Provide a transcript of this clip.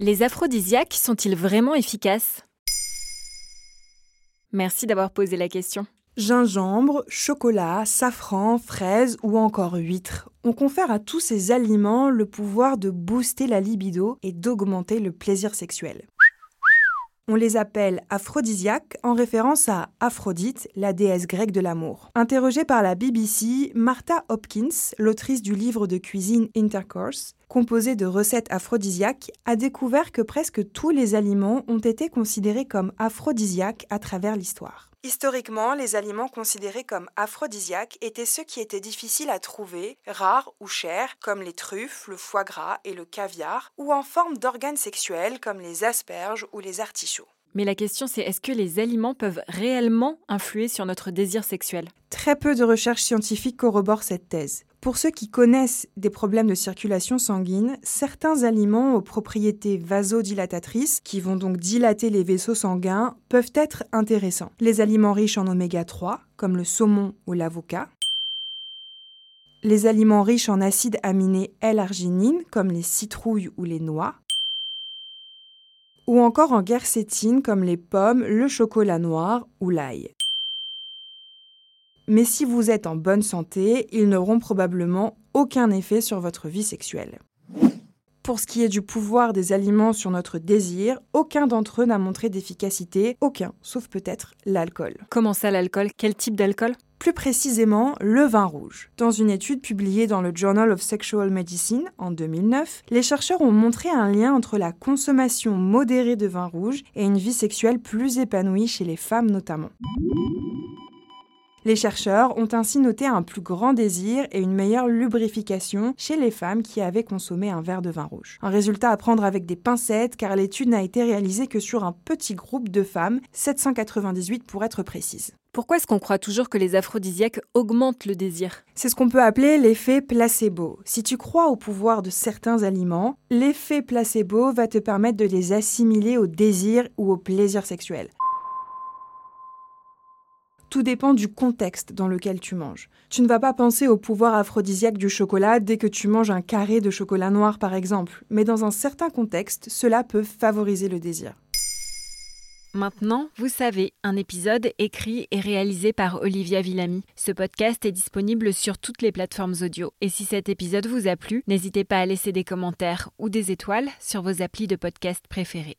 Les aphrodisiaques sont-ils vraiment efficaces? Merci d'avoir posé la question. Gingembre, chocolat, safran, fraises ou encore huîtres. On confère à tous ces aliments le pouvoir de booster la libido et d'augmenter le plaisir sexuel. On les appelle aphrodisiaques en référence à Aphrodite, la déesse grecque de l'amour. Interrogée par la BBC, Martha Hopkins, l'autrice du livre de cuisine Intercourse, composé de recettes aphrodisiaques, a découvert que presque tous les aliments ont été considérés comme aphrodisiaques à travers l'histoire. Historiquement, les aliments considérés comme aphrodisiaques étaient ceux qui étaient difficiles à trouver, rares ou chers, comme les truffes, le foie gras et le caviar, ou en forme d'organes sexuels comme les asperges ou les artichauts. Mais la question c'est est-ce que les aliments peuvent réellement influer sur notre désir sexuel? Très peu de recherches scientifiques corroborent cette thèse. Pour ceux qui connaissent des problèmes de circulation sanguine, certains aliments aux propriétés vasodilatatrices, qui vont donc dilater les vaisseaux sanguins, peuvent être intéressants. Les aliments riches en oméga 3, comme le saumon ou l'avocat. Les aliments riches en acides aminés L-arginine, comme les citrouilles ou les noix ou encore en guercétine comme les pommes, le chocolat noir ou l'ail. Mais si vous êtes en bonne santé, ils n'auront probablement aucun effet sur votre vie sexuelle. Pour ce qui est du pouvoir des aliments sur notre désir, aucun d'entre eux n'a montré d'efficacité, aucun, sauf peut-être l'alcool. Comment ça l'alcool? Quel type d'alcool? Plus précisément le vin rouge. Dans une étude publiée dans le Journal of Sexual Medicine en 2009, les chercheurs ont montré un lien entre la consommation modérée de vin rouge et une vie sexuelle plus épanouie chez les femmes notamment. Les chercheurs ont ainsi noté un plus grand désir et une meilleure lubrification chez les femmes qui avaient consommé un verre de vin rouge. Un résultat à prendre avec des pincettes car l'étude n'a été réalisée que sur un petit groupe de femmes, 798 pour être précise. Pourquoi est-ce qu'on croit toujours que les aphrodisiaques augmentent le désir? C'est ce qu'on peut appeler l'effet placebo. Si tu crois au pouvoir de certains aliments, l'effet placebo va te permettre de les assimiler au désir ou au plaisir sexuel. Tout dépend du contexte dans lequel tu manges. Tu ne vas pas penser au pouvoir aphrodisiaque du chocolat dès que tu manges un carré de chocolat noir par exemple, mais dans un certain contexte, cela peut favoriser le désir. Maintenant, vous savez, un épisode écrit et réalisé par Olivia Villamy. Ce podcast est disponible sur toutes les plateformes audio. Et si cet épisode vous a plu, n'hésitez pas à laisser des commentaires ou des étoiles sur vos applis de podcast préférés.